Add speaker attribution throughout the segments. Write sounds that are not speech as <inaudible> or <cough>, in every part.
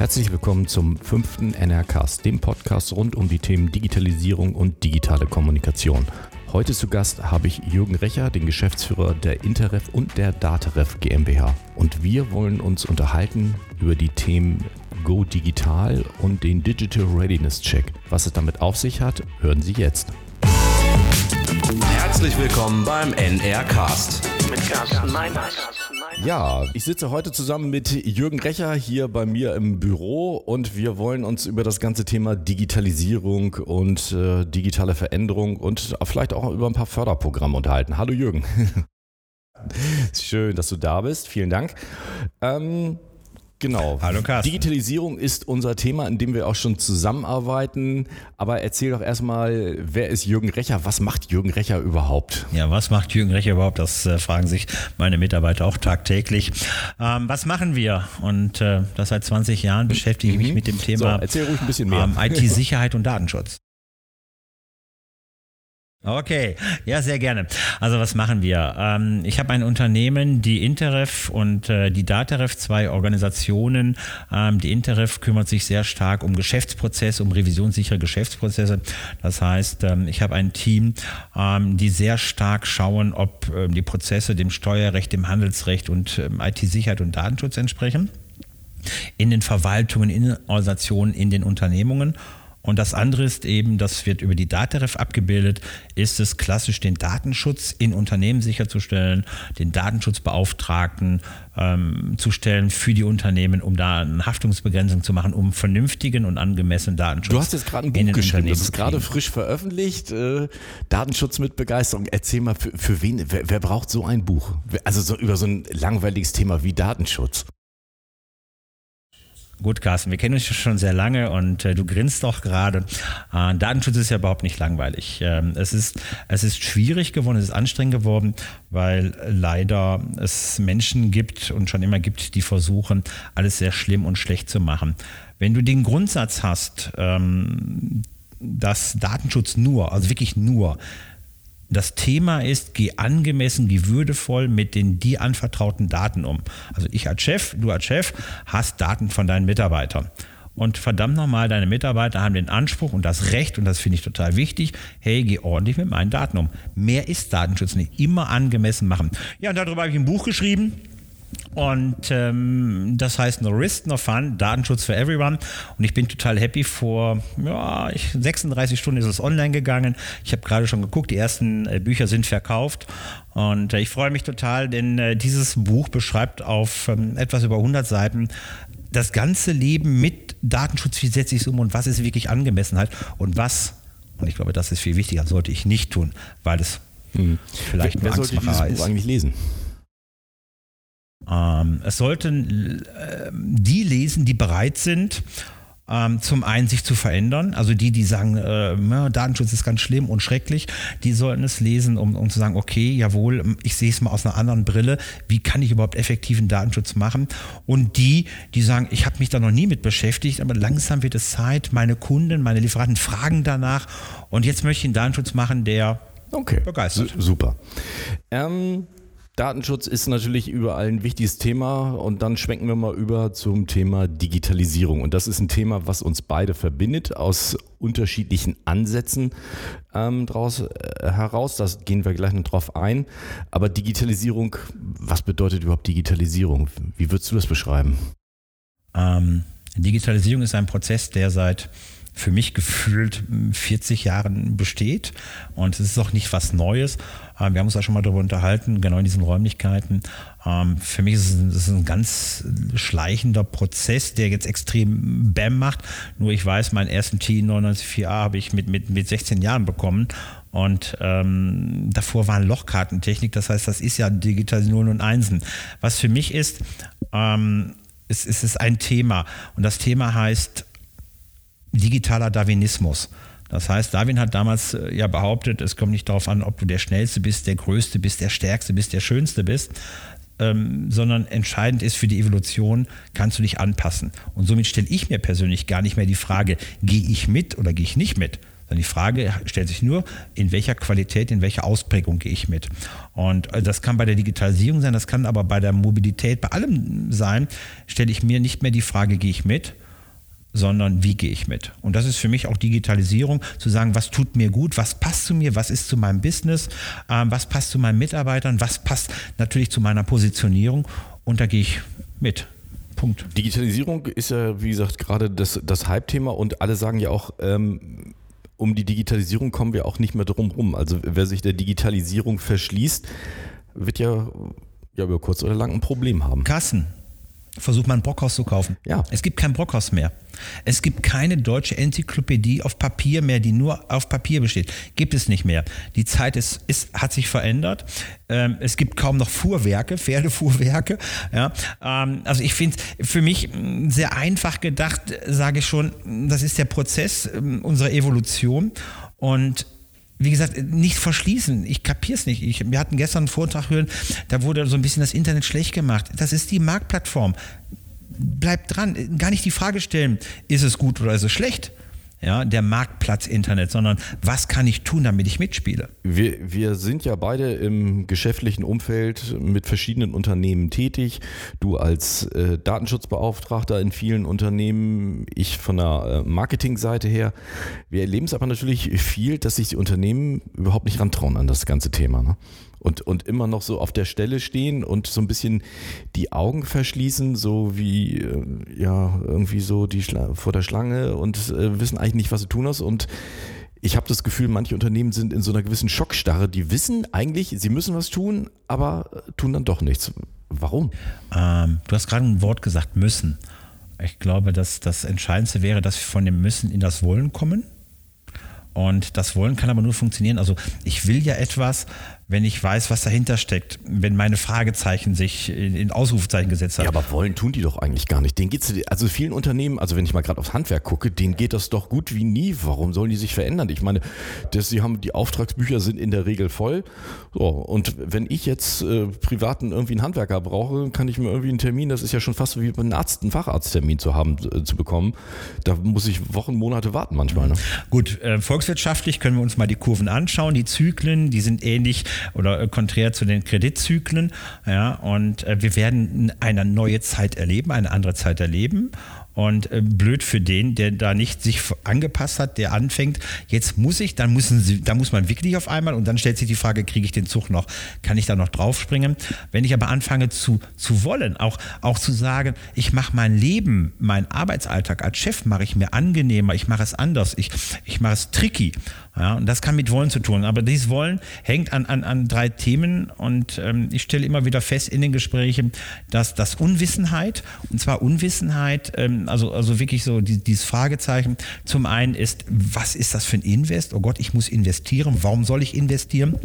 Speaker 1: Herzlich willkommen zum fünften NRCast, dem Podcast rund um die Themen Digitalisierung und digitale Kommunikation. Heute zu Gast habe ich Jürgen Recher, den Geschäftsführer der Interref und der Dataref GmbH. Und wir wollen uns unterhalten über die Themen Go Digital und den Digital Readiness Check. Was es damit auf sich hat, hören Sie jetzt.
Speaker 2: Herzlich willkommen beim NRcast mit Carsten
Speaker 1: Meiners. Ja, ich sitze heute zusammen mit Jürgen Recher hier bei mir im Büro und wir wollen uns über das ganze Thema Digitalisierung und äh, digitale Veränderung und vielleicht auch über ein paar Förderprogramme unterhalten. Hallo Jürgen. <laughs> Schön, dass du da bist. Vielen Dank. Ähm, Genau.
Speaker 3: Hallo Carsten.
Speaker 1: Digitalisierung ist unser Thema, in dem wir auch schon zusammenarbeiten. Aber erzähl doch erstmal, wer ist Jürgen Recher? Was macht Jürgen Recher überhaupt?
Speaker 3: Ja, was macht Jürgen Recher überhaupt? Das äh, fragen sich meine Mitarbeiter auch tagtäglich. Ähm, was machen wir? Und äh, das seit 20 Jahren beschäftige ich mich mhm. mit dem Thema
Speaker 1: so, erzähl ruhig ein bisschen mehr.
Speaker 3: Ähm, IT-Sicherheit und Datenschutz. Okay, ja, sehr gerne. Also was machen wir? Ähm, ich habe ein Unternehmen, die Interref und äh, die Dataref, zwei Organisationen. Ähm, die Interref kümmert sich sehr stark um Geschäftsprozesse, um revisionssichere Geschäftsprozesse. Das heißt, ähm, ich habe ein Team, ähm, die sehr stark schauen, ob ähm, die Prozesse dem Steuerrecht, dem Handelsrecht und ähm, IT-Sicherheit und Datenschutz entsprechen. In den Verwaltungen, in den Organisationen, in den Unternehmungen. Und das andere ist eben, das wird über die Dataref abgebildet, ist es klassisch den Datenschutz in Unternehmen sicherzustellen, den Datenschutzbeauftragten ähm, zu stellen für die Unternehmen, um da eine Haftungsbegrenzung zu machen, um vernünftigen und angemessenen Datenschutz.
Speaker 1: Du hast jetzt gerade ein Buch geschrieben, das ist gerade frisch veröffentlicht, äh, Datenschutz mit Begeisterung. Erzähl mal, für, für wen, wer, wer braucht so ein Buch? Also so über so ein langweiliges Thema wie Datenschutz.
Speaker 3: Gut, Carsten, wir kennen uns schon sehr lange und äh, du grinst doch gerade. Äh, Datenschutz ist ja überhaupt nicht langweilig. Ähm, es, ist, es ist schwierig geworden, es ist anstrengend geworden, weil leider es Menschen gibt und schon immer gibt, die versuchen, alles sehr schlimm und schlecht zu machen. Wenn du den Grundsatz hast, ähm, dass Datenschutz nur, also wirklich nur, das Thema ist, geh angemessen, geh würdevoll mit den dir anvertrauten Daten um. Also ich als Chef, du als Chef hast Daten von deinen Mitarbeitern. Und verdammt nochmal, deine Mitarbeiter haben den Anspruch und das Recht, und das finde ich total wichtig, hey, geh ordentlich mit meinen Daten um. Mehr ist Datenschutz nicht. Immer angemessen machen. Ja, und darüber habe ich ein Buch geschrieben. Und ähm, das heißt No Risk, No Fun, Datenschutz for Everyone. Und ich bin total happy. Vor ja, 36 Stunden ist es online gegangen. Ich habe gerade schon geguckt, die ersten äh, Bücher sind verkauft. Und äh, ich freue mich total, denn äh, dieses Buch beschreibt auf ähm, etwas über 100 Seiten das ganze Leben mit Datenschutz. Wie setze ich es um und was ist wirklich Angemessenheit und was, und ich glaube, das ist viel wichtiger, sollte ich nicht tun, weil es hm. vielleicht
Speaker 1: Wer, wer sollte dieses Buch ist. eigentlich lesen?
Speaker 3: Ähm, es sollten äh, die lesen, die bereit sind, ähm, zum einen sich zu verändern. Also die, die sagen, äh, Datenschutz ist ganz schlimm und schrecklich, die sollten es lesen, um, um zu sagen, okay, jawohl, ich sehe es mal aus einer anderen Brille. Wie kann ich überhaupt effektiven Datenschutz machen? Und die, die sagen, ich habe mich da noch nie mit beschäftigt, aber langsam wird es Zeit, meine Kunden, meine Lieferanten fragen danach und jetzt möchte ich einen Datenschutz machen, der
Speaker 1: okay. begeistert. Super. Ähm, Datenschutz ist natürlich überall ein wichtiges Thema und dann schwenken wir mal über zum Thema Digitalisierung. Und das ist ein Thema, was uns beide verbindet, aus unterschiedlichen Ansätzen ähm, draus, äh, heraus. Da gehen wir gleich noch drauf ein. Aber Digitalisierung, was bedeutet überhaupt Digitalisierung? Wie würdest du das beschreiben?
Speaker 3: Ähm, Digitalisierung ist ein Prozess, der seit für mich gefühlt 40 Jahren besteht. Und es ist auch nicht was Neues. Ähm, wir haben uns da schon mal darüber unterhalten, genau in diesen Räumlichkeiten. Ähm, für mich ist es ein ganz schleichender Prozess, der jetzt extrem BAM macht. Nur ich weiß, meinen ersten T994A habe ich mit, mit, mit 16 Jahren bekommen. Und ähm, davor waren Lochkartentechnik, das heißt, das ist ja digital Nullen und Einsen. Was für mich ist, ähm, es, es ist ein Thema. Und das Thema heißt digitaler Darwinismus. Das heißt, Darwin hat damals äh, ja behauptet, es kommt nicht darauf an, ob du der Schnellste bist, der Größte bist, der Stärkste bist, der Schönste bist, ähm, sondern entscheidend ist für die Evolution, kannst du dich anpassen. Und somit stelle ich mir persönlich gar nicht mehr die Frage, gehe ich mit oder gehe ich nicht mit, sondern die Frage stellt sich nur, in welcher Qualität, in welcher Ausprägung gehe ich mit. Und äh, das kann bei der Digitalisierung sein, das kann aber bei der Mobilität, bei allem sein, stelle ich mir nicht mehr die Frage, gehe ich mit, sondern wie gehe ich mit? Und das ist für mich auch Digitalisierung, zu sagen, was tut mir gut, was passt zu mir, was ist zu meinem Business, äh, was passt zu meinen Mitarbeitern, was passt natürlich zu meiner Positionierung und da gehe ich mit. Punkt.
Speaker 1: Digitalisierung ist ja, wie gesagt, gerade das, das Hype-Thema und alle sagen ja auch, ähm, um die Digitalisierung kommen wir auch nicht mehr drum rum. Also wer sich der Digitalisierung verschließt, wird ja, ja über kurz oder lang ein Problem haben.
Speaker 3: Kassen, versucht man ein Brockhaus zu kaufen.
Speaker 1: Ja.
Speaker 3: Es gibt kein Brockhaus mehr. Es gibt keine deutsche Enzyklopädie auf Papier mehr, die nur auf Papier besteht. Gibt es nicht mehr. Die Zeit ist, ist, hat sich verändert. Ähm, es gibt kaum noch Fuhrwerke, Pferdefuhrwerke. Ja. Ähm, also ich finde für mich sehr einfach gedacht, sage ich schon, das ist der Prozess ähm, unserer Evolution. Und wie gesagt, nicht verschließen. Ich kapier's nicht. Ich, wir hatten gestern einen Vortrag hören, da wurde so ein bisschen das Internet schlecht gemacht. Das ist die Marktplattform. Bleibt dran. Gar nicht die Frage stellen, ist es gut oder ist es schlecht? Ja, der Marktplatz Internet, sondern was kann ich tun, damit ich mitspiele?
Speaker 1: Wir, wir sind ja beide im geschäftlichen Umfeld mit verschiedenen Unternehmen tätig. Du als äh, Datenschutzbeauftragter in vielen Unternehmen, ich von der äh, Marketingseite her. Wir erleben es aber natürlich viel, dass sich die Unternehmen überhaupt nicht rantrauen an das ganze Thema. Ne? Und, und immer noch so auf der Stelle stehen und so ein bisschen die Augen verschließen, so wie äh, ja irgendwie so die Schla vor der Schlange und äh, wissen eigentlich nicht, was sie tun hast und ich habe das Gefühl, manche Unternehmen sind in so einer gewissen Schockstarre. Die wissen eigentlich, sie müssen was tun, aber tun dann doch nichts. Warum?
Speaker 3: Ähm, du hast gerade ein Wort gesagt, müssen. Ich glaube, dass das Entscheidendste wäre, dass wir von dem Müssen in das Wollen kommen. Und das Wollen kann aber nur funktionieren. Also ich will ja etwas, wenn ich weiß, was dahinter steckt, wenn meine Fragezeichen sich in Ausrufezeichen gesetzt haben.
Speaker 1: Ja, aber wollen tun die doch eigentlich gar nicht. Den geht's, also vielen Unternehmen, also wenn ich mal gerade aufs Handwerk gucke, denen geht das doch gut wie nie. Warum sollen die sich verändern? Ich meine, das, sie haben, die Auftragsbücher sind in der Regel voll. So, und wenn ich jetzt äh, privaten irgendwie einen Handwerker brauche, kann ich mir irgendwie einen Termin, das ist ja schon fast wie ein Arzt, einen Facharzttermin zu haben, äh, zu bekommen. Da muss ich Wochen, Monate warten manchmal. Ne?
Speaker 3: Gut, äh, volkswirtschaftlich können wir uns mal die Kurven anschauen. Die Zyklen, die sind ähnlich oder äh, konträr zu den Kreditzyklen. Ja, und äh, wir werden eine neue Zeit erleben, eine andere Zeit erleben. Und äh, blöd für den, der da nicht sich angepasst hat, der anfängt, jetzt muss ich, dann müssen sie, da muss man wirklich auf einmal und dann stellt sich die Frage, kriege ich den Zug noch, kann ich da noch draufspringen? Wenn ich aber anfange zu, zu wollen, auch, auch zu sagen, ich mache mein Leben, meinen Arbeitsalltag als Chef mache ich mir angenehmer, ich mache es anders, ich, ich mache es tricky. Ja, und das kann mit Wollen zu tun. Aber dieses Wollen hängt an, an, an drei Themen und ähm, ich stelle immer wieder fest in den Gesprächen, dass das Unwissenheit, und zwar Unwissenheit, ähm, also, also wirklich so die, dieses Fragezeichen, zum einen ist, was ist das für ein Invest? Oh Gott, ich muss investieren. Warum soll ich investieren?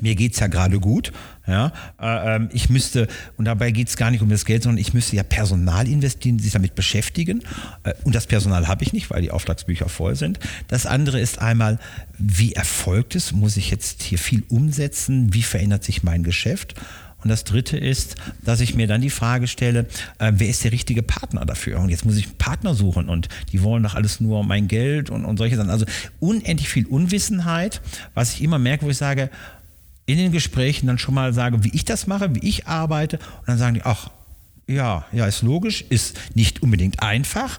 Speaker 3: Mir geht es ja gerade gut. Ja, äh, ähm, ich müsste, und dabei geht es gar nicht um das Geld, sondern ich müsste ja Personal investieren, sich damit beschäftigen. Äh, und das Personal habe ich nicht, weil die Auftragsbücher voll sind. Das andere ist einmal, wie erfolgt es? Muss ich jetzt hier viel umsetzen? Wie verändert sich mein Geschäft? Und das Dritte ist, dass ich mir dann die Frage stelle, äh, wer ist der richtige Partner dafür? Und jetzt muss ich einen Partner suchen und die wollen doch alles nur mein Geld und, und solche Sachen. Also unendlich viel Unwissenheit, was ich immer merke, wo ich sage, in den Gesprächen dann schon mal sage, wie ich das mache, wie ich arbeite. Und dann sagen die, ach, ja, ja, ist logisch, ist nicht unbedingt einfach,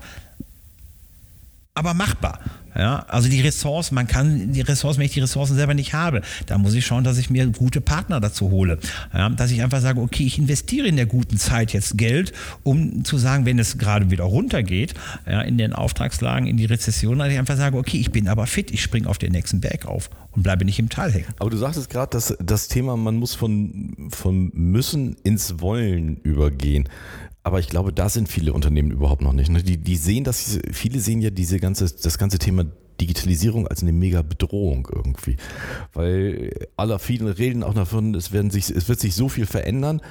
Speaker 3: aber machbar. Ja, also die Ressourcen, man kann die Ressourcen, wenn ich die Ressourcen selber nicht habe, da muss ich schauen, dass ich mir gute Partner dazu hole. Ja, dass ich einfach sage, okay, ich investiere in der guten Zeit jetzt Geld, um zu sagen, wenn es gerade wieder runtergeht, ja, in den Auftragslagen, in die Rezession, dass ich einfach sage, okay, ich bin aber fit, ich springe auf den nächsten Berg auf und bleibe nicht im Tal hängen.
Speaker 1: Aber du sagtest gerade, dass das Thema, man muss von, von müssen ins Wollen übergehen. Aber ich glaube, da sind viele Unternehmen überhaupt noch nicht. Ne? Die, die sehen das, viele sehen ja diese ganze, das ganze Thema Digitalisierung als eine mega Bedrohung irgendwie. Weil aller vielen reden auch davon, es, werden sich, es wird sich so viel verändern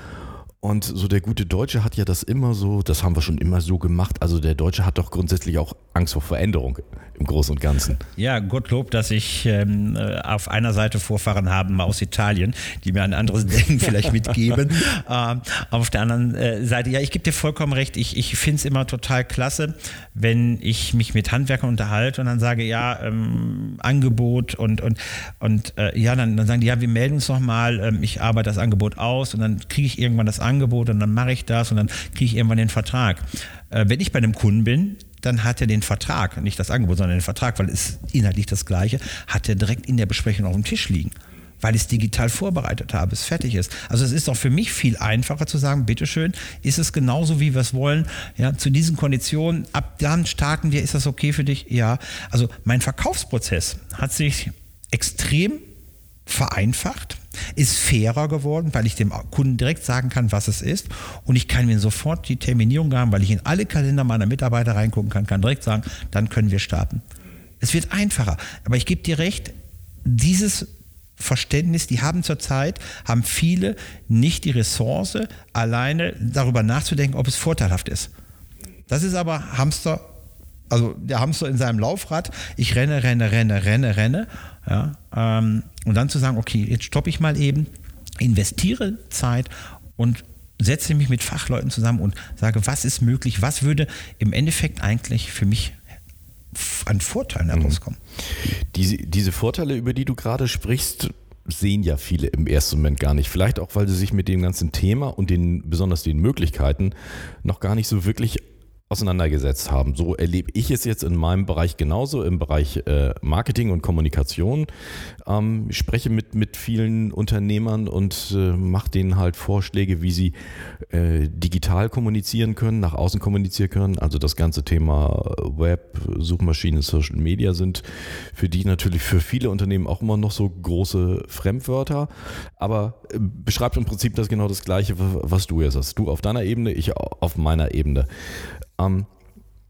Speaker 1: und so der gute Deutsche hat ja das immer so, das haben wir schon immer so gemacht. Also der Deutsche hat doch grundsätzlich auch Angst vor Veränderung im Großen und Ganzen.
Speaker 3: Ja, Gottlob, dass ich ähm, äh, auf einer Seite Vorfahren haben aus Italien, die mir ein anderes <laughs> Denken vielleicht mitgeben. <laughs> ähm, auf der anderen äh, Seite, ja, ich gebe dir vollkommen recht. Ich, ich finde es immer total klasse, wenn ich mich mit Handwerkern unterhalte und dann sage, ja, ähm, Angebot und, und, und äh, ja, dann, dann sagen die, ja, wir melden uns nochmal, ähm, ich arbeite das Angebot aus und dann kriege ich irgendwann das Angebot Angebot und dann mache ich das und dann kriege ich irgendwann den Vertrag. Äh, wenn ich bei einem Kunden bin, dann hat er den Vertrag, nicht das Angebot, sondern den Vertrag, weil es inhaltlich das gleiche, hat er direkt in der Besprechung auf dem Tisch liegen weil ich es digital vorbereitet habe, es fertig ist. Also es ist auch für mich viel einfacher zu sagen, bitteschön, ist es genauso, wie wir es wollen, ja, zu diesen Konditionen, ab dann starten wir, ist das okay für dich? Ja. Also mein Verkaufsprozess hat sich extrem vereinfacht, ist fairer geworden, weil ich dem Kunden direkt sagen kann, was es ist und ich kann mir sofort die Terminierung haben, weil ich in alle Kalender meiner Mitarbeiter reingucken kann, kann direkt sagen, dann können wir starten. Es wird einfacher, aber ich gebe dir recht, dieses Verständnis, die haben zurzeit, haben viele nicht die Ressource, alleine darüber nachzudenken, ob es vorteilhaft ist. Das ist aber Hamster, also der Hamster in seinem Laufrad, ich renne, renne, renne, renne, renne. Ja, ähm, und dann zu sagen, okay, jetzt stoppe ich mal eben, investiere Zeit und setze mich mit Fachleuten zusammen und sage, was ist möglich, was würde im Endeffekt eigentlich für mich an Vorteilen mhm. herauskommen.
Speaker 1: Diese, diese Vorteile, über die du gerade sprichst, sehen ja viele im ersten Moment gar nicht. Vielleicht auch, weil sie sich mit dem ganzen Thema und den, besonders den Möglichkeiten noch gar nicht so wirklich auseinandergesetzt haben. So erlebe ich es jetzt in meinem Bereich genauso, im Bereich äh, Marketing und Kommunikation. Ähm, ich spreche mit, mit vielen Unternehmern und äh, mache denen halt Vorschläge, wie sie äh, digital kommunizieren können, nach außen kommunizieren können. Also das ganze Thema Web, Suchmaschinen, Social Media sind für die natürlich für viele Unternehmen auch immer noch so große Fremdwörter. Aber äh, beschreibt im Prinzip das genau das Gleiche, was du jetzt hast. Du auf deiner Ebene, ich auf meiner Ebene. Ähm,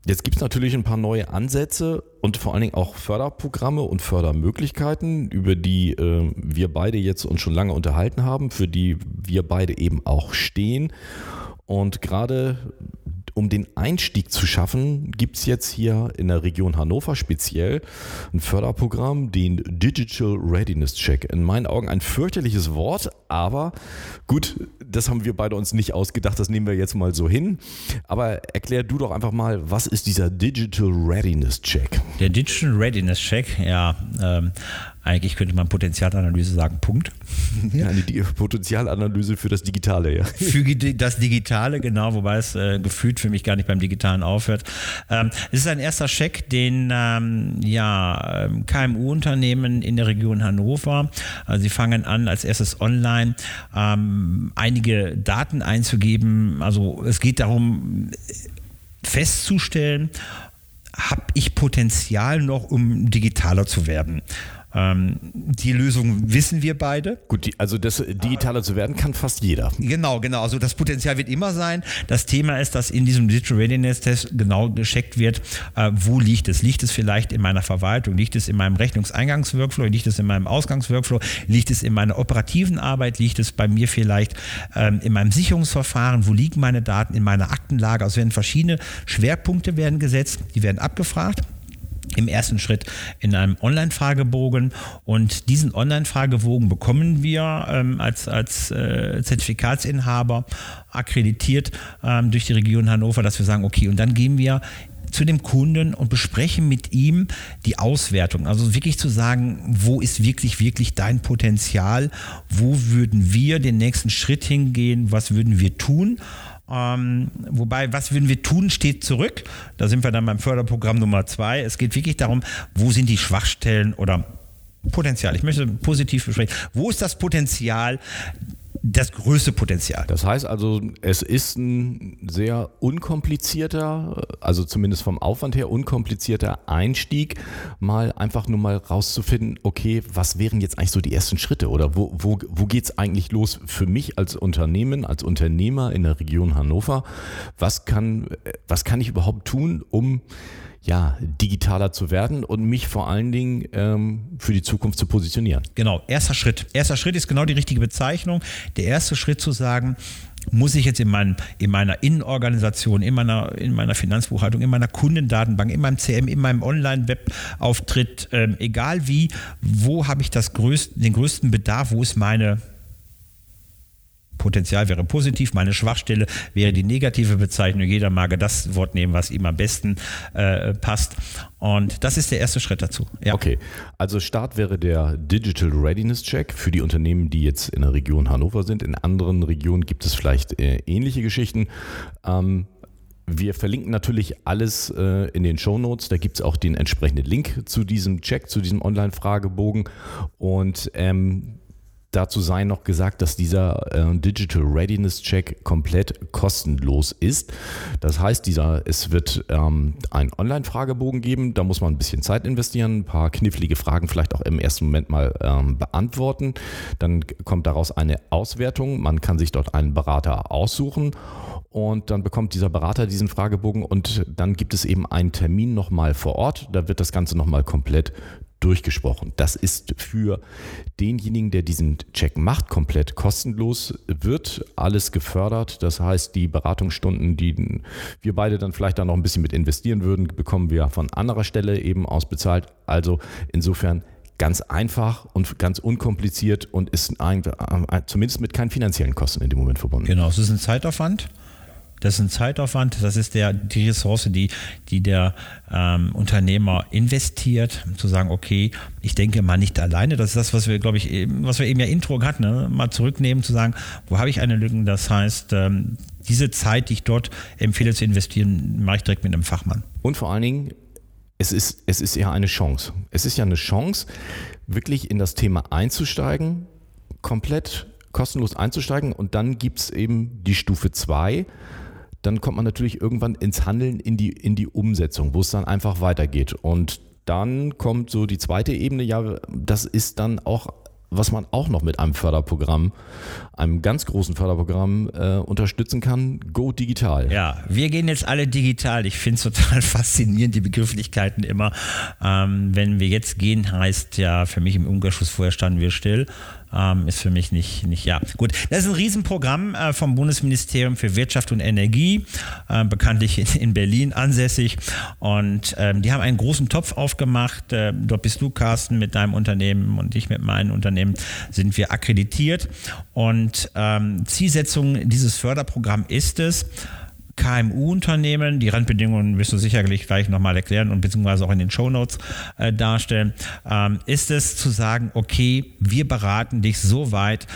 Speaker 1: jetzt gibt es natürlich ein paar neue Ansätze und vor allen Dingen auch Förderprogramme und Fördermöglichkeiten, über die äh, wir beide jetzt uns schon lange unterhalten haben, für die wir beide eben auch stehen. Und gerade um den Einstieg zu schaffen, gibt es jetzt hier in der Region Hannover speziell ein Förderprogramm, den Digital Readiness Check. In meinen Augen ein fürchterliches Wort, aber gut, das haben wir beide uns nicht ausgedacht, das nehmen wir jetzt mal so hin. Aber erklär du doch einfach mal, was ist dieser Digital Readiness Check?
Speaker 3: Der Digital Readiness Check, ja, ähm, eigentlich könnte man Potenzialanalyse sagen, Punkt. <laughs>
Speaker 1: Ja, eine Potenzialanalyse für das Digitale, ja.
Speaker 3: Für das Digitale, genau, wobei es äh, gefühlt für mich gar nicht beim Digitalen aufhört. Ähm, es ist ein erster Check, den ähm, ja, ähm, KMU-Unternehmen in der Region Hannover, äh, sie fangen an, als erstes online ähm, einige Daten einzugeben. Also es geht darum, festzustellen, habe ich Potenzial noch, um digitaler zu werden? Ähm, die Lösung wissen wir beide.
Speaker 1: Gut, die, also das digitaler zu werden kann fast jeder.
Speaker 3: Genau, genau. Also das Potenzial wird immer sein. Das Thema ist, dass in diesem Digital Readiness Test genau gecheckt wird, äh, wo liegt es? Liegt es vielleicht in meiner Verwaltung? Liegt es in meinem Rechnungseingangsworkflow? Liegt es in meinem Ausgangsworkflow? Liegt es in meiner operativen Arbeit? Liegt es bei mir vielleicht ähm, in meinem Sicherungsverfahren? Wo liegen meine Daten in meiner Aktenlage? Also werden verschiedene Schwerpunkte werden gesetzt, die werden abgefragt im ersten Schritt in einem Online-Fragebogen und diesen Online-Fragebogen bekommen wir ähm, als, als äh, Zertifikatsinhaber akkreditiert ähm, durch die Region Hannover, dass wir sagen, okay, und dann gehen wir zu dem Kunden und besprechen mit ihm die Auswertung. Also wirklich zu sagen, wo ist wirklich, wirklich dein Potenzial? Wo würden wir den nächsten Schritt hingehen? Was würden wir tun? Ähm, wobei, was würden wir tun, steht zurück. Da sind wir dann beim Förderprogramm Nummer zwei. Es geht wirklich darum, wo sind die Schwachstellen oder Potenzial. Ich möchte positiv besprechen. Wo ist das Potenzial das größte Potenzial.
Speaker 1: Das heißt also, es ist ein sehr unkomplizierter, also zumindest vom Aufwand her unkomplizierter Einstieg, mal einfach nur mal rauszufinden, okay, was wären jetzt eigentlich so die ersten Schritte oder wo, wo, wo geht es eigentlich los für mich als Unternehmen, als Unternehmer in der Region Hannover? Was kann, was kann ich überhaupt tun, um ja, digitaler zu werden und mich vor allen Dingen ähm, für die Zukunft zu positionieren.
Speaker 3: Genau, erster Schritt. Erster Schritt ist genau die richtige Bezeichnung. Der erste Schritt zu sagen, muss ich jetzt in, mein, in meiner Innenorganisation, in meiner, in meiner Finanzbuchhaltung, in meiner Kundendatenbank, in meinem CM, in meinem Online-Web-Auftritt, ähm, egal wie, wo habe ich das größte, den größten Bedarf, wo ist meine Potenzial wäre positiv, meine Schwachstelle wäre die negative Bezeichnung. Jeder mag das Wort nehmen, was ihm am besten äh, passt. Und das ist der erste Schritt dazu.
Speaker 1: Ja. Okay, also Start wäre der Digital Readiness Check für die Unternehmen, die jetzt in der Region Hannover sind. In anderen Regionen gibt es vielleicht äh, ähnliche Geschichten. Ähm, wir verlinken natürlich alles äh, in den Show Notes. Da gibt es auch den entsprechenden Link zu diesem Check, zu diesem Online-Fragebogen. Und ähm, dazu sei noch gesagt, dass dieser äh, Digital Readiness Check komplett kostenlos ist. Das heißt, dieser, es wird ähm, einen Online-Fragebogen geben. Da muss man ein bisschen Zeit investieren, ein paar knifflige Fragen vielleicht auch im ersten Moment mal ähm, beantworten. Dann kommt daraus eine Auswertung. Man kann sich dort einen Berater aussuchen und dann bekommt dieser Berater diesen Fragebogen und dann gibt es eben einen Termin nochmal vor Ort. Da wird das Ganze nochmal komplett durchgesprochen. Das ist für denjenigen, der diesen Check macht, komplett kostenlos, wird alles gefördert. Das heißt, die Beratungsstunden, die wir beide dann vielleicht da noch ein bisschen mit investieren würden, bekommen wir von anderer Stelle eben ausbezahlt. Also insofern ganz einfach und ganz unkompliziert und ist äh, zumindest mit keinen finanziellen Kosten in dem Moment verbunden.
Speaker 3: Genau, es ist ein Zeitaufwand. Das ist ein Zeitaufwand, das ist der, die Ressource, die, die der ähm, Unternehmer investiert, um zu sagen, okay, ich denke mal nicht alleine. Das ist das, was wir, glaube ich, eben, was wir eben ja Intro hatten, ne? mal zurücknehmen, zu sagen, wo habe ich eine Lücke? Das heißt, ähm, diese Zeit, die ich dort empfehle zu investieren, mache ich direkt mit einem Fachmann.
Speaker 1: Und vor allen Dingen, es ist, es ist ja eine Chance. Es ist ja eine Chance, wirklich in das Thema einzusteigen, komplett kostenlos einzusteigen. Und dann gibt es eben die Stufe 2 dann kommt man natürlich irgendwann ins Handeln, in die, in die Umsetzung, wo es dann einfach weitergeht. Und dann kommt so die zweite Ebene, ja, das ist dann auch was man auch noch mit einem Förderprogramm, einem ganz großen Förderprogramm äh, unterstützen kann, Go Digital.
Speaker 3: Ja, wir gehen jetzt alle digital. Ich finde es total <laughs> faszinierend, die Begrifflichkeiten immer. Ähm, wenn wir jetzt gehen, heißt ja für mich im Umkehrschluss, vorher standen wir still ähm, ist für mich nicht, nicht, ja. Gut, das ist ein Riesenprogramm äh, vom Bundesministerium für Wirtschaft und Energie, äh, bekanntlich in, in, Berlin ansässig. Und ähm, die haben einen großen Topf aufgemacht. Äh, dort bist du, Carsten, mit deinem Unternehmen und ich mit meinem Unternehmen sind wir akkreditiert. Und ähm, Zielsetzung dieses Förderprogramms ist es, KMU-Unternehmen, die Randbedingungen wirst du sicherlich gleich nochmal erklären und beziehungsweise auch in den Shownotes äh, darstellen, ähm, ist es zu sagen, okay, wir beraten dich so weit,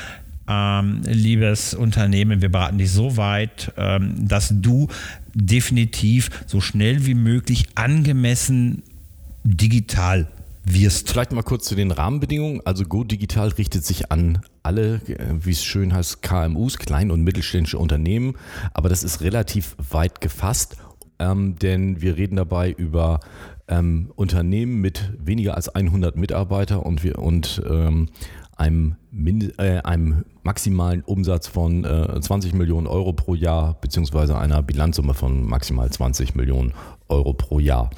Speaker 3: ähm, liebes Unternehmen, wir beraten dich so weit, ähm, dass du definitiv so schnell wie möglich angemessen digital wirst.
Speaker 1: Vielleicht mal kurz zu den Rahmenbedingungen. Also Go Digital richtet sich an alle, wie es schön heißt, KMUs, klein- und mittelständische Unternehmen. Aber das ist relativ weit gefasst, ähm, denn wir reden dabei über ähm, Unternehmen mit weniger als 100 Mitarbeiter und, wir, und ähm, einem, äh, einem, maximalen Umsatz von äh, 20 Millionen Euro pro Jahr beziehungsweise einer Bilanzsumme von maximal 20 Millionen Euro pro Jahr.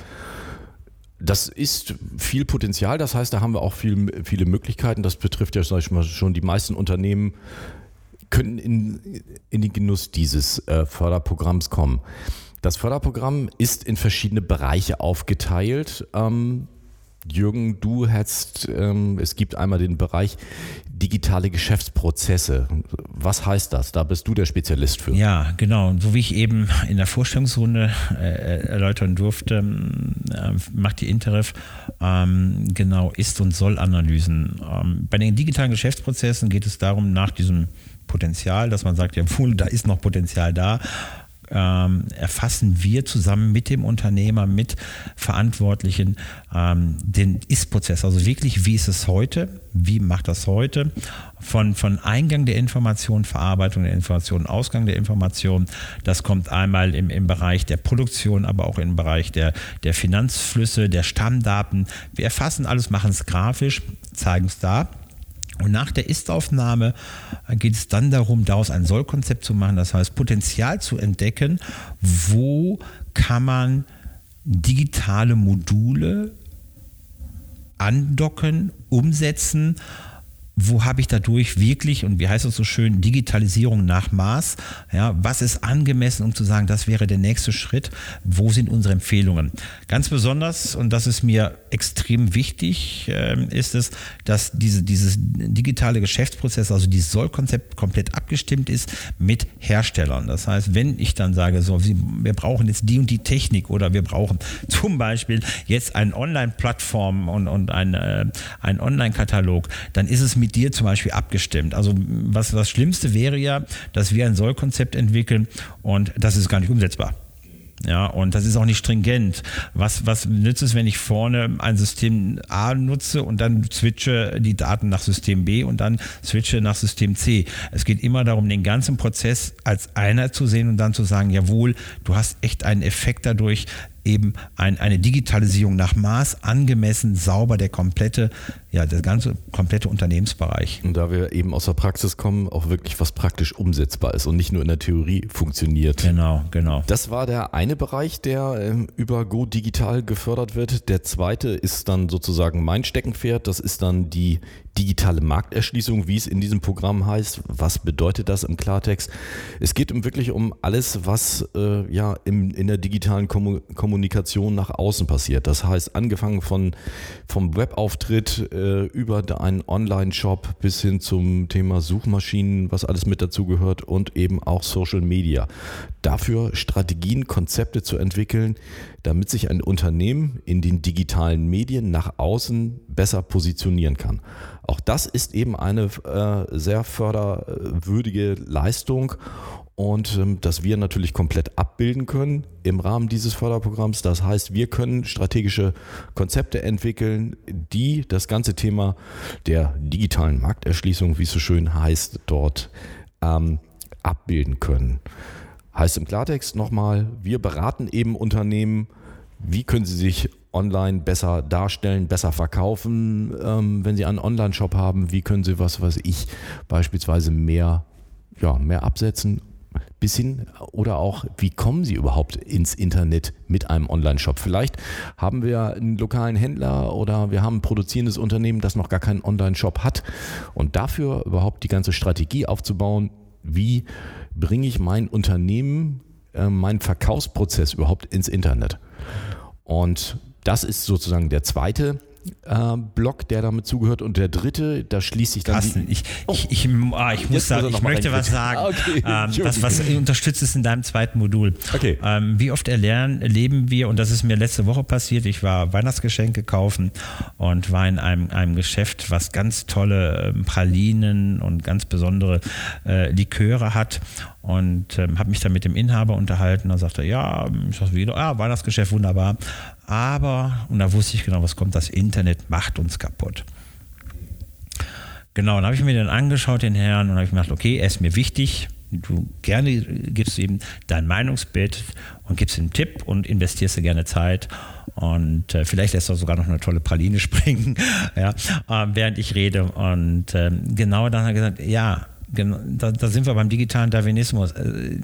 Speaker 1: Das ist viel Potenzial, das heißt, da haben wir auch viel, viele Möglichkeiten. Das betrifft ja sag ich mal, schon die meisten Unternehmen, können in, in den Genuss dieses äh, Förderprogramms kommen. Das Förderprogramm ist in verschiedene Bereiche aufgeteilt. Ähm, Jürgen, du hast, ähm, es gibt einmal den Bereich digitale Geschäftsprozesse. Was heißt das? Da bist du der Spezialist für.
Speaker 3: Ja, genau. So wie ich eben in der Vorstellungsrunde äh, erläutern durfte, äh, macht die Interref ähm, genau Ist- und Soll-Analysen. Ähm, bei den digitalen Geschäftsprozessen geht es darum, nach diesem Potenzial, dass man sagt, ja, da ist noch Potenzial da, ähm, erfassen wir zusammen mit dem Unternehmer, mit Verantwortlichen ähm, den Ist-Prozess. Also wirklich, wie ist es heute? Wie macht das heute? Von, von Eingang der Information, Verarbeitung der Information, Ausgang der Information. Das kommt einmal im, im Bereich der Produktion, aber auch im Bereich der, der Finanzflüsse, der Stammdaten. Wir erfassen alles, machen es grafisch, zeigen es da und nach der Ist-Aufnahme geht es dann darum, daraus ein Soll-Konzept zu machen, das heißt Potenzial zu entdecken, wo kann man digitale Module andocken, umsetzen, wo habe ich dadurch wirklich, und wie heißt es so schön, Digitalisierung nach Maß? Ja, was ist angemessen, um zu sagen, das wäre der nächste Schritt? Wo sind unsere Empfehlungen? Ganz besonders, und das ist mir extrem wichtig, äh, ist es, dass diese, dieses digitale Geschäftsprozess, also dieses Sollkonzept komplett abgestimmt ist mit Herstellern. Das heißt, wenn ich dann sage, so, wir brauchen jetzt die und die Technik oder wir brauchen <laughs> zum Beispiel jetzt eine Online-Plattform und, und ein, äh, ein Online-Katalog, dann ist es mit mit dir zum Beispiel abgestimmt. Also was das Schlimmste wäre ja, dass wir ein Sollkonzept entwickeln und das ist gar nicht umsetzbar. Ja, und das ist auch nicht stringent. Was, was nützt es, wenn ich vorne ein System A nutze und dann switche die Daten nach System B und dann switche nach System C? Es geht immer darum, den ganzen Prozess als einer zu sehen und dann zu sagen, jawohl, du hast echt einen Effekt dadurch, eben ein, eine Digitalisierung nach Maß, angemessen, sauber, der komplette, ja, der ganze komplette Unternehmensbereich.
Speaker 1: Und da wir eben aus der Praxis kommen, auch wirklich was praktisch umsetzbar ist und nicht nur in der Theorie funktioniert.
Speaker 3: Genau, genau.
Speaker 1: Das war der eine Bereich, der äh, über Go Digital gefördert wird. Der zweite ist dann sozusagen mein Steckenpferd. Das ist dann die digitale Markterschließung, wie es in diesem Programm heißt. Was bedeutet das im Klartext? Es geht wirklich um alles, was äh, ja im, in der digitalen Kommunikation nach außen passiert. Das heißt, angefangen von vom Webauftritt äh, über einen Online-Shop bis hin zum Thema Suchmaschinen, was alles mit dazugehört und eben auch Social Media. Dafür Strategien, Konzepte zu entwickeln, damit sich ein Unternehmen in den digitalen Medien nach außen besser positionieren kann. Auch das ist eben eine äh, sehr förderwürdige Leistung und ähm, dass wir natürlich komplett abbilden können im Rahmen dieses Förderprogramms. Das heißt, wir können strategische Konzepte entwickeln, die das ganze Thema der digitalen Markterschließung, wie es so schön heißt, dort ähm, abbilden können. Heißt im Klartext nochmal, wir beraten eben Unternehmen, wie können sie sich online besser darstellen, besser verkaufen, ähm, wenn sie einen Online-Shop haben, wie können sie was, was ich beispielsweise mehr, ja, mehr absetzen bis hin oder auch, wie kommen Sie überhaupt ins Internet mit einem Online-Shop? Vielleicht haben wir einen lokalen Händler oder wir haben ein produzierendes Unternehmen, das noch gar keinen Online-Shop hat. Und dafür überhaupt die ganze Strategie aufzubauen, wie bringe ich mein Unternehmen, äh, meinen Verkaufsprozess überhaupt ins Internet? Und das ist sozusagen der zweite äh, Block, der damit zugehört. Und der dritte, da schließt sich dann.
Speaker 3: Carsten, die, ich, oh, ich, ich, ah, ich muss sagen, ich möchte was sagen. Okay, ähm, <laughs> was, was unterstützt ist in deinem zweiten Modul. Okay. Ähm, wie oft erlernen, erleben wir, und das ist mir letzte Woche passiert, ich war Weihnachtsgeschenke kaufen und war in einem, einem Geschäft, was ganz tolle ähm, Pralinen und ganz besondere äh, Liköre hat und ähm, habe mich dann mit dem Inhaber unterhalten. Da sagte er, ja, ich sag wieder, ah, Weihnachtsgeschäft, wunderbar. Aber, und da wusste ich genau, was kommt, das Internet macht uns kaputt. Genau, dann habe ich mir den angeschaut, den Herrn, und habe mir gedacht, okay, er ist mir wichtig. Du gerne gibst ihm dein Meinungsbild und gibst ihm einen Tipp und investierst dir gerne Zeit. Und äh, vielleicht lässt er sogar noch eine tolle Praline <laughs> springen, ja, äh, während ich rede. Und äh, genau dann hat er gesagt, ja, da, da, sind wir beim digitalen Darwinismus. Äh,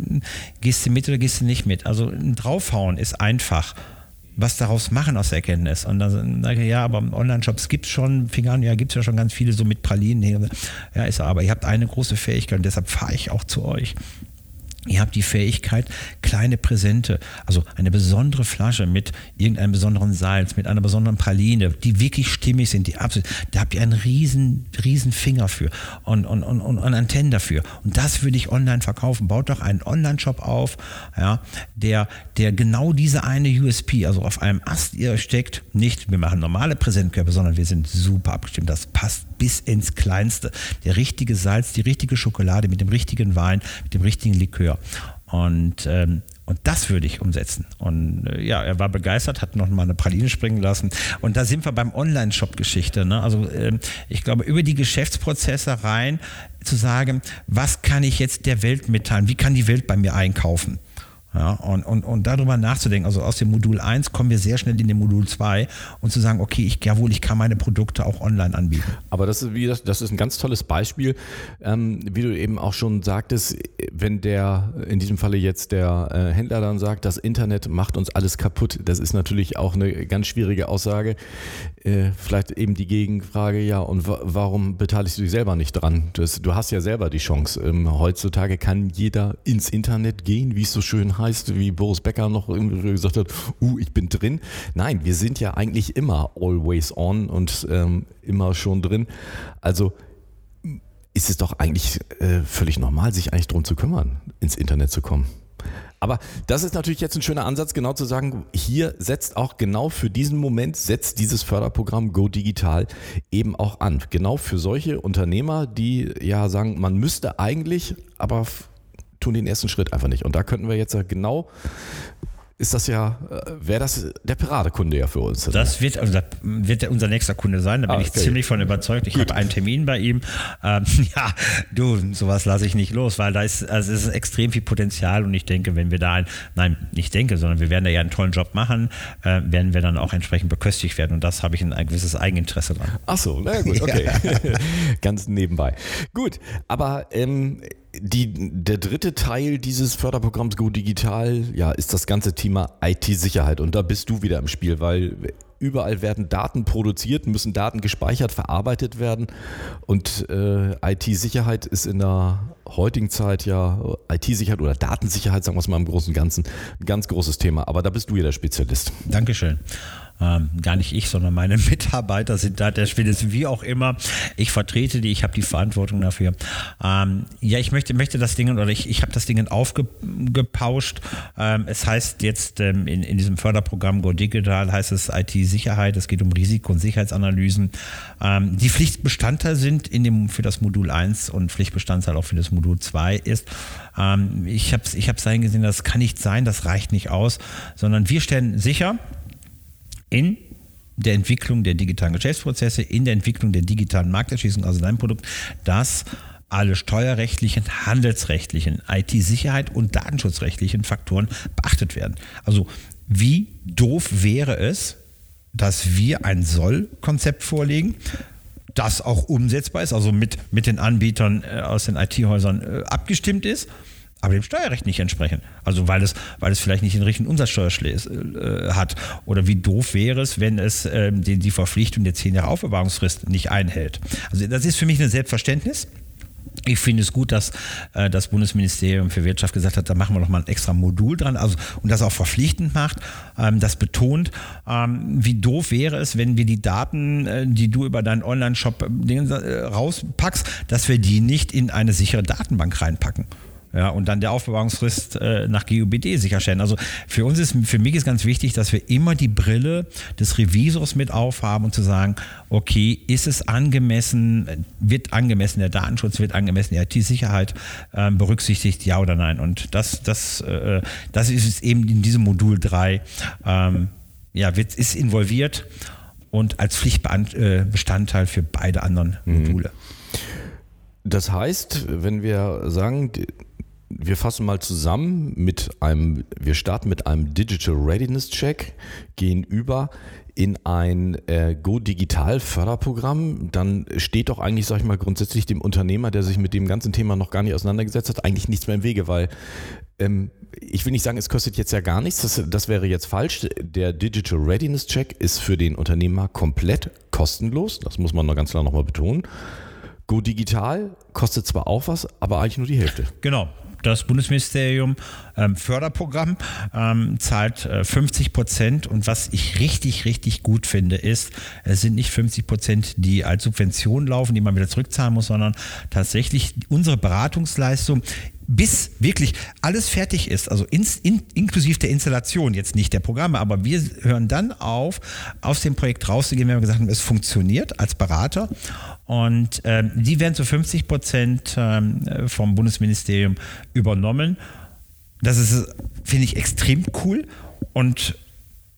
Speaker 3: gehst du mit oder gehst du nicht mit? Also draufhauen ist einfach. Was daraus machen aus der Erkenntnis? Und dann sage ich, ja, aber Online-Shops gibt es schon, fing an, ja, gibt es ja schon ganz viele so mit Pralinen. Ja, ist aber, ihr habt eine große Fähigkeit und deshalb fahre ich auch zu euch. Ihr habt die Fähigkeit, kleine Präsente, also eine besondere Flasche mit irgendeinem besonderen Salz, mit einer besonderen Praline, die wirklich stimmig sind, die absolut, da habt ihr einen riesen, riesen Finger für und, und, und, und Antennen dafür. Und das würde ich online verkaufen. Baut doch einen Online-Shop auf, ja, der, der genau diese eine USP, also auf einem Ast ihr steckt, nicht, wir machen normale Präsentkörper, sondern wir sind super abgestimmt. Das passt bis ins Kleinste. Der richtige Salz, die richtige Schokolade mit dem richtigen Wein, mit dem richtigen Likör. Und, ähm, und das würde ich umsetzen. Und äh, ja, er war begeistert, hat noch mal eine Praline springen lassen. Und da sind wir beim Online-Shop-Geschichte. Ne? Also äh, ich glaube, über die Geschäftsprozesse rein zu sagen, was kann ich jetzt der Welt mitteilen? Wie kann die Welt bei mir einkaufen? Ja, und, und, und darüber nachzudenken, also aus dem Modul 1 kommen wir sehr schnell in den Modul 2 und zu sagen, okay, ich, jawohl, ich kann meine Produkte auch online anbieten.
Speaker 1: Aber das ist, wie das, das ist ein ganz tolles Beispiel, ähm, wie du eben auch schon sagtest, wenn der, in diesem Falle jetzt der äh, Händler dann sagt, das Internet macht uns alles kaputt, das ist natürlich auch eine ganz schwierige Aussage. Äh, vielleicht eben die Gegenfrage, ja, und warum beteiligst du dich selber nicht dran? Das, du hast ja selber die Chance. Ähm, heutzutage kann jeder ins Internet gehen, wie es so schön heißt, wie Boris Becker noch gesagt hat, uh, ich bin drin. Nein, wir sind ja eigentlich immer always on und ähm, immer schon drin. Also ist es doch eigentlich äh, völlig normal, sich eigentlich darum zu kümmern, ins Internet zu kommen. Aber das ist natürlich jetzt ein schöner Ansatz, genau zu sagen, hier setzt auch genau für diesen Moment, setzt dieses Förderprogramm Go Digital eben auch an. Genau für solche Unternehmer, die ja sagen, man müsste eigentlich, aber tun den ersten Schritt einfach nicht. Und da könnten wir jetzt genau ist das ja, äh, wäre das der Piratekunde ja für uns.
Speaker 3: Das wird, also das wird unser nächster Kunde sein, da bin ah, okay. ich ziemlich von überzeugt. Ich habe einen Termin bei ihm. Ähm, <laughs> ja, du, sowas lasse ich nicht los, weil da ist, also es ist extrem viel Potenzial und ich denke, wenn wir da ein, nein, nicht denke, sondern wir werden da ja einen tollen Job machen, äh, werden wir dann auch entsprechend beköstigt werden und das habe ich ein, ein gewisses Eigeninteresse dran.
Speaker 1: Ach so, na gut, <laughs> okay. <laughs> Ganz nebenbei. Gut, aber ähm, die, der dritte Teil dieses Förderprogramms Go Digital, ja, ist das ganze Thema IT-Sicherheit. Und da bist du wieder im Spiel, weil überall werden Daten produziert, müssen Daten gespeichert, verarbeitet werden. Und äh, IT-Sicherheit ist in der heutigen Zeit ja, IT-Sicherheit oder Datensicherheit, sagen wir es mal im Großen und Ganzen, ein ganz großes Thema. Aber da bist du ja der Spezialist.
Speaker 3: Dankeschön. Ähm, gar nicht ich, sondern meine <laughs> Mitarbeiter sind da der Spezialist, wie auch immer. Ich vertrete die, ich habe die Verantwortung dafür. Ähm, ja, ich möchte, möchte das Ding, oder ich, ich habe das Ding aufgepauscht. Ähm, es heißt jetzt ähm, in, in diesem Förderprogramm Go Digital heißt es IT-Sicherheit, es geht um Risiko- und Sicherheitsanalysen, ähm, die Pflichtbestandteil sind in dem, für das Modul 1 und Pflichtbestandteil auch für das Modul 2 ist. Ähm, ich habe es ich hab's eingesehen, das kann nicht sein, das reicht nicht aus, sondern wir stellen sicher, in der Entwicklung der digitalen Geschäftsprozesse, in der Entwicklung der digitalen Markterschließung, also dein Produkt, dass alle steuerrechtlichen, handelsrechtlichen, IT-Sicherheit und datenschutzrechtlichen Faktoren beachtet werden. Also wie doof wäre es, dass wir ein Soll-Konzept vorlegen, das auch umsetzbar ist, also mit, mit den Anbietern äh, aus den IT-Häusern äh, abgestimmt ist aber dem Steuerrecht nicht entsprechen. Also weil es, weil es vielleicht nicht den richtigen Umsatzsteuerschluss äh, hat. Oder wie doof wäre es, wenn es äh, die, die Verpflichtung der 10 Jahre Aufbewahrungsfrist nicht einhält. Also das ist für mich ein Selbstverständnis. Ich finde es gut, dass äh, das Bundesministerium für Wirtschaft gesagt hat, da machen wir noch mal ein extra Modul dran, also und das auch verpflichtend macht, ähm, das betont, ähm, wie doof wäre es, wenn wir die Daten, äh, die du über deinen Online-Shop äh, rauspackst, dass wir die nicht in eine sichere Datenbank reinpacken. Ja, und dann der Aufbewahrungsfrist äh, nach GUBD sicherstellen. Also für uns ist, für mich ist ganz wichtig, dass wir immer die Brille des Revisors mit aufhaben und zu sagen, okay, ist es angemessen, wird angemessen der Datenschutz, wird angemessen die IT-Sicherheit äh, berücksichtigt, ja oder nein? Und das, das, äh, das ist eben in diesem Modul 3, ähm, ja, wird, ist involviert und als Pflichtbestandteil für beide anderen mhm. Module.
Speaker 1: Das heißt, wenn wir sagen, wir fassen mal zusammen mit einem, wir starten mit einem Digital Readiness Check, gehen über in ein äh, Go Digital Förderprogramm, dann steht doch eigentlich, sag ich mal, grundsätzlich dem Unternehmer, der sich mit dem ganzen Thema noch gar nicht auseinandergesetzt hat, eigentlich nichts mehr im Wege, weil ähm, ich will nicht sagen, es kostet jetzt ja gar nichts, das, das wäre jetzt falsch. Der Digital Readiness Check ist für den Unternehmer komplett kostenlos, das muss man noch ganz klar nochmal betonen. Go Digital kostet zwar auch was, aber eigentlich nur die Hälfte.
Speaker 3: Genau, das Bundesministerium ähm, Förderprogramm ähm, zahlt äh, 50 Prozent. Und was ich richtig, richtig gut finde, ist, es sind nicht 50 Prozent, die als Subvention laufen, die man wieder zurückzahlen muss, sondern tatsächlich unsere Beratungsleistung bis wirklich alles fertig ist, also ins, in, inklusive der Installation, jetzt nicht der Programme, aber wir hören dann auf, aus dem Projekt rauszugehen, wenn wir gesagt haben, es funktioniert als Berater und ähm, die werden zu 50 Prozent ähm, vom Bundesministerium übernommen. Das ist, finde ich, extrem cool. Und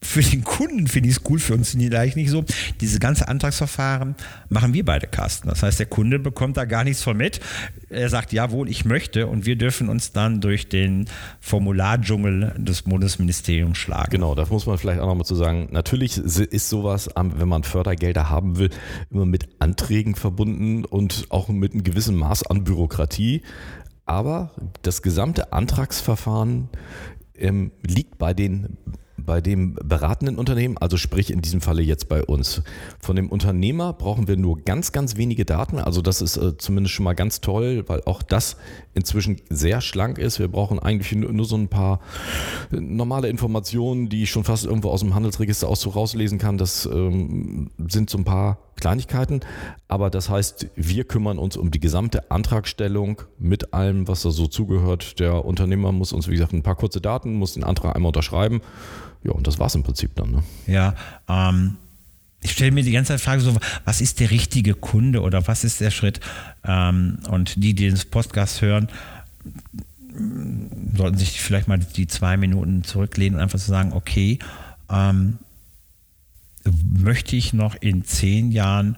Speaker 3: für den Kunden finde ich es cool, für uns vielleicht nicht so. Diese ganze Antragsverfahren machen wir beide, Carsten. Das heißt, der Kunde bekommt da gar nichts von mit. Er sagt, jawohl, ich möchte und wir dürfen uns dann durch den Formulardschungel des Bundesministeriums schlagen.
Speaker 1: Genau, das muss man vielleicht auch nochmal zu sagen. Natürlich ist sowas, wenn man Fördergelder haben will, immer mit Anträgen verbunden und auch mit einem gewissen Maß an Bürokratie. Aber das gesamte Antragsverfahren ähm, liegt bei den bei dem beratenden Unternehmen, also sprich in diesem Falle jetzt bei uns. Von dem Unternehmer brauchen wir nur ganz, ganz wenige Daten. Also das ist äh, zumindest schon mal ganz toll, weil auch das inzwischen sehr schlank ist. Wir brauchen eigentlich nur, nur so ein paar äh, normale Informationen, die ich schon fast irgendwo aus dem Handelsregister aus so rauslesen kann. Das ähm, sind so ein paar Kleinigkeiten. Aber das heißt, wir kümmern uns um die gesamte Antragstellung mit allem, was da so zugehört. Der Unternehmer muss uns, wie gesagt, ein paar kurze Daten, muss den Antrag einmal unterschreiben ja, und das war es im Prinzip dann. Ne?
Speaker 3: Ja, ähm, ich stelle mir die ganze Zeit die Frage so, was ist der richtige Kunde oder was ist der Schritt? Ähm, und die, die den Podcast hören, sollten sich vielleicht mal die zwei Minuten zurücklehnen und einfach zu so sagen, okay, ähm, möchte ich noch in zehn Jahren,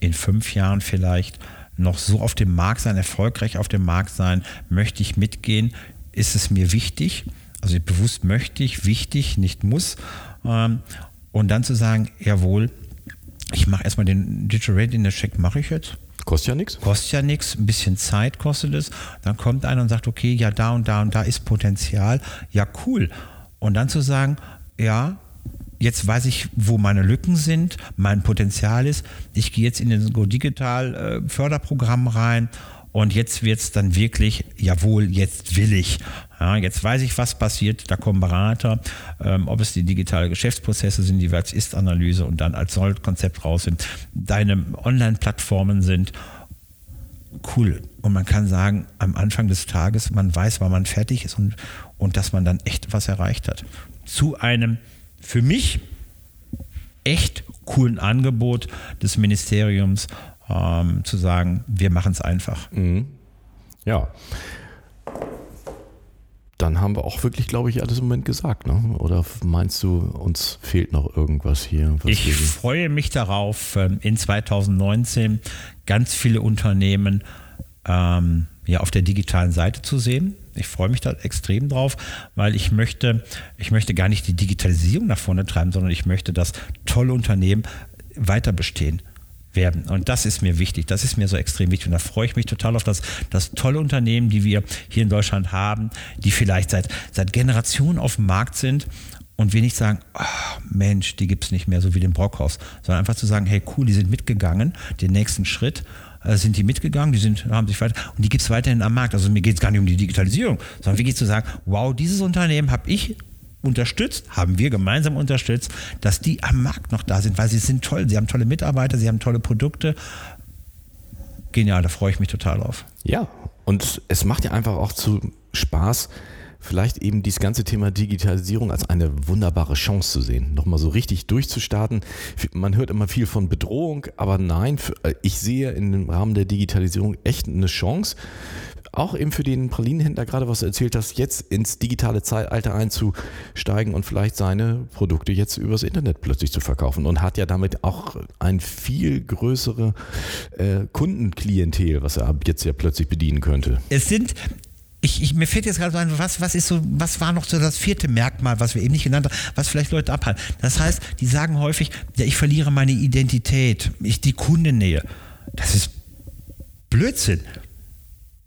Speaker 3: in fünf Jahren vielleicht noch so auf dem Markt sein, erfolgreich auf dem Markt sein, möchte ich mitgehen, ist es mir wichtig? Also bewusst möchte ich, wichtig, nicht muss. Ähm, und dann zu sagen, jawohl, ich mache erstmal den Digital Readiness Check, mache ich jetzt.
Speaker 1: Kostet ja nichts.
Speaker 3: Kostet ja nichts, ein bisschen Zeit kostet es. Dann kommt einer und sagt, okay, ja, da und da und da ist Potenzial. Ja, cool. Und dann zu sagen, ja, jetzt weiß ich, wo meine Lücken sind, mein Potenzial ist. Ich gehe jetzt in den Go Digital äh, Förderprogramm rein und jetzt wird es dann wirklich, jawohl, jetzt will ich. Ja, jetzt weiß ich, was passiert. Da kommen Berater, ähm, ob es die digitale Geschäftsprozesse sind, die als Ist-Analyse und dann als Soll-Konzept raus sind, deine Online-Plattformen sind. Cool. Und man kann sagen, am Anfang des Tages, man weiß, wann man fertig ist und, und dass man dann echt was erreicht hat. Zu einem für mich echt coolen Angebot des Ministeriums ähm, zu sagen, wir machen es einfach.
Speaker 1: Mhm. Ja. Dann haben wir auch wirklich, glaube ich, alles im Moment gesagt. Ne? Oder meinst du, uns fehlt noch irgendwas hier?
Speaker 3: ich freue mich darauf, ähm, in 2019 ganz viele Unternehmen ähm, ja, auf der digitalen Seite zu sehen. Ich freue mich da extrem drauf, weil ich möchte, ich möchte gar nicht die Digitalisierung nach vorne treiben, sondern ich möchte, dass tolle Unternehmen weiter bestehen werden. Und das ist mir wichtig. Das ist mir so extrem wichtig. Und da freue ich mich total auf das, das tolle Unternehmen, die wir hier in Deutschland haben, die vielleicht seit, seit Generationen auf dem Markt sind und wir nicht sagen, oh, Mensch, die gibt es nicht mehr, so wie den Brockhaus, sondern einfach zu sagen, hey, cool, die sind mitgegangen, den nächsten Schritt äh, sind die mitgegangen, die sind, haben sich weiter und die gibt es weiterhin am Markt. Also mir geht es gar nicht um die Digitalisierung, sondern es zu sagen, wow, dieses Unternehmen habe ich unterstützt, haben wir gemeinsam unterstützt, dass die am Markt noch da sind, weil sie sind toll, sie haben tolle Mitarbeiter, sie haben tolle Produkte. Genial, da freue ich mich total drauf.
Speaker 1: Ja, und es macht ja einfach auch zu Spaß, vielleicht eben dieses ganze Thema Digitalisierung als eine wunderbare Chance zu sehen, nochmal so richtig durchzustarten. Man hört immer viel von Bedrohung, aber nein, ich sehe im Rahmen der Digitalisierung echt eine Chance auch eben für den Pralinenhändler gerade, was du erzählt hast, jetzt ins digitale Zeitalter einzusteigen und vielleicht seine Produkte jetzt übers Internet plötzlich zu verkaufen und hat ja damit auch ein viel größere äh, Kundenklientel, was er jetzt ja plötzlich bedienen könnte.
Speaker 3: Es sind ich, ich, mir fällt jetzt gerade so ein, was, was ist so, was war noch so das vierte Merkmal, was wir eben nicht genannt haben, was vielleicht Leute abhalten. Das heißt, die sagen häufig, ja, ich verliere meine Identität, ich die Kundennähe. Das ist Blödsinn.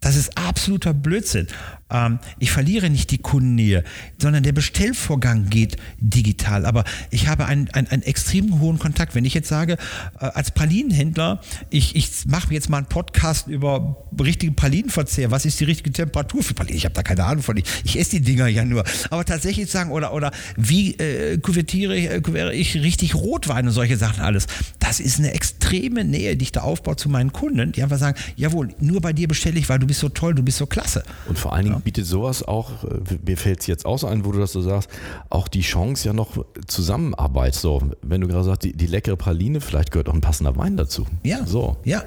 Speaker 3: Das ist absoluter Blödsinn. Ähm, ich verliere nicht die Kundennähe, sondern der Bestellvorgang geht digital. Aber ich habe einen, einen, einen extrem hohen Kontakt. Wenn ich jetzt sage, äh, als Pralinenhändler, ich, ich mache jetzt mal einen Podcast über richtigen Pralinenverzehr, was ist die richtige Temperatur für Pralinen? Ich habe da keine Ahnung von. Ich, ich esse die Dinger ja nur. Aber tatsächlich sagen, oder, oder wie äh, kuvertiere äh, ich richtig Rotwein und solche Sachen alles. Das ist eine extreme Nähe, die ich da aufbaue zu meinen Kunden, die einfach sagen, jawohl, nur bei dir bestelle ich, weil du bist so toll, du bist so klasse.
Speaker 1: Und vor allen Dingen bietet sowas auch, äh, mir fällt es jetzt auch so ein, wo du das so sagst, auch die Chance ja noch Zusammenarbeit. So, wenn du gerade sagst, die, die leckere Praline, vielleicht gehört auch ein passender Wein dazu.
Speaker 3: Ja.
Speaker 1: So.
Speaker 3: Ja.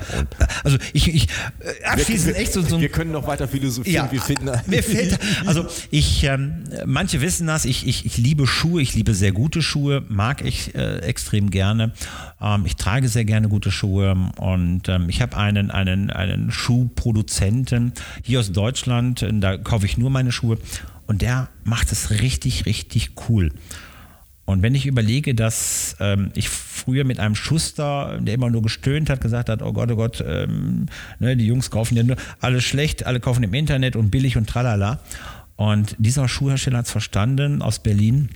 Speaker 3: Also ich, ich äh, abschließend
Speaker 1: wir,
Speaker 3: echt so, so
Speaker 1: Wir können noch weiter philosophieren.
Speaker 3: Ja,
Speaker 1: wir finden,
Speaker 3: mir fällt, also ich, ähm, manche wissen das, ich, ich, ich liebe Schuhe, ich liebe sehr gute Schuhe, mag ich äh, extrem gerne. Ähm, ich trage sehr gerne gute Schuhe und ähm, ich habe einen, einen, einen Schuhproduzenten hier aus Deutschland, da kaufe ich nur meine Schuhe und der macht es richtig, richtig cool. Und wenn ich überlege, dass ähm, ich früher mit einem Schuster, der immer nur gestöhnt hat, gesagt hat, oh Gott, oh Gott, ähm, ne, die Jungs kaufen ja nur alles schlecht, alle kaufen im Internet und billig und tralala. Und dieser Schuhhersteller hat es verstanden aus Berlin.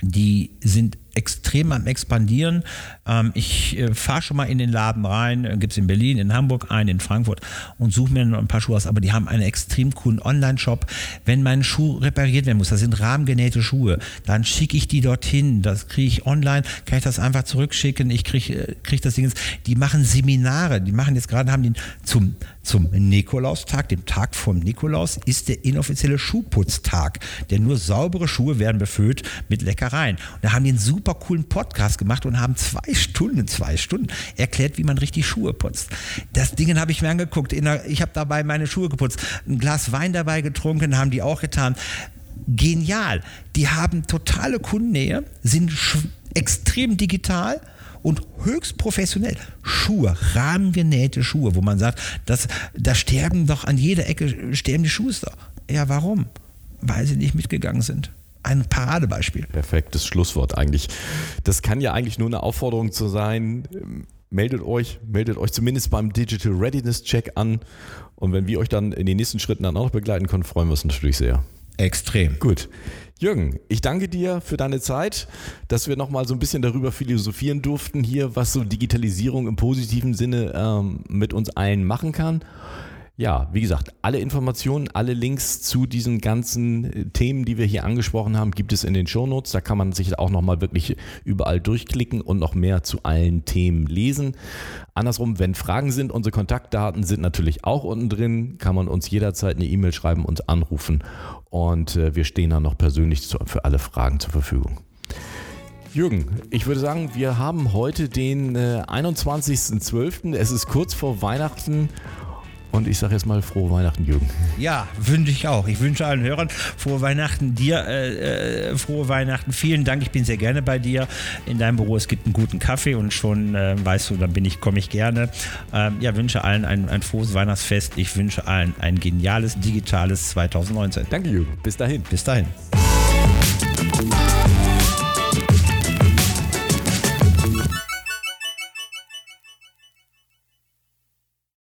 Speaker 3: Die sind extrem am Expandieren. Ähm, ich äh, fahre schon mal in den Laden rein, äh, gibt es in Berlin, in Hamburg, einen in Frankfurt und suche mir noch ein paar Schuhe aus. Aber die haben einen extrem coolen Online-Shop. Wenn mein Schuh repariert werden muss, das sind rahmengenähte Schuhe, dann schicke ich die dorthin. Das kriege ich online, kann ich das einfach zurückschicken. Ich kriege äh, krieg das Ding. Die machen Seminare. Die machen jetzt gerade, haben den zum, zum Nikolaustag, dem Tag vom Nikolaus, ist der inoffizielle Schuhputztag. Denn nur saubere Schuhe werden befüllt mit Leckereien. Und da haben die einen super super coolen Podcast gemacht und haben zwei Stunden, zwei Stunden erklärt, wie man richtig Schuhe putzt. Das Ding habe ich mir angeguckt. Der, ich habe dabei meine Schuhe geputzt, ein Glas Wein dabei getrunken, haben die auch getan. Genial. Die haben totale Kundennähe, sind extrem digital und höchst professionell. Schuhe, rahmengenähte Schuhe, wo man sagt, das, da sterben doch an jeder Ecke, sterben die Schuster. Ja, warum? Weil sie nicht mitgegangen sind ein Paradebeispiel.
Speaker 1: Perfektes Schlusswort eigentlich. Das kann ja eigentlich nur eine Aufforderung zu sein. Meldet euch, meldet euch zumindest beim Digital Readiness Check an. Und wenn wir euch dann in den nächsten Schritten dann auch noch begleiten können, freuen wir uns natürlich sehr.
Speaker 3: Extrem.
Speaker 1: Gut. Jürgen, ich danke dir für deine Zeit, dass wir nochmal so ein bisschen darüber philosophieren durften hier, was so Digitalisierung im positiven Sinne ähm, mit uns allen machen kann. Ja, wie gesagt, alle Informationen, alle Links zu diesen ganzen äh, Themen, die wir hier angesprochen haben, gibt es in den Shownotes. Da kann man sich auch nochmal wirklich überall durchklicken und noch mehr zu allen Themen lesen. Andersrum, wenn Fragen sind, unsere Kontaktdaten sind natürlich auch unten drin. Kann man uns jederzeit eine E-Mail schreiben, uns anrufen und äh, wir stehen dann noch persönlich für alle Fragen zur Verfügung. Jürgen, ich würde sagen, wir haben heute den äh, 21.12. Es ist kurz vor Weihnachten und ich sage jetzt mal frohe Weihnachten, Jürgen.
Speaker 3: Ja, wünsche ich auch. Ich wünsche allen Hörern frohe Weihnachten. Dir äh, äh, frohe Weihnachten. Vielen Dank. Ich bin sehr gerne bei dir in deinem Büro. Es gibt einen guten Kaffee und schon äh, weißt du, dann bin ich, komme ich gerne. Ähm, ja, wünsche allen ein, ein frohes Weihnachtsfest. Ich wünsche allen ein geniales digitales 2019.
Speaker 1: Danke, Jürgen. Bis dahin.
Speaker 3: Bis dahin.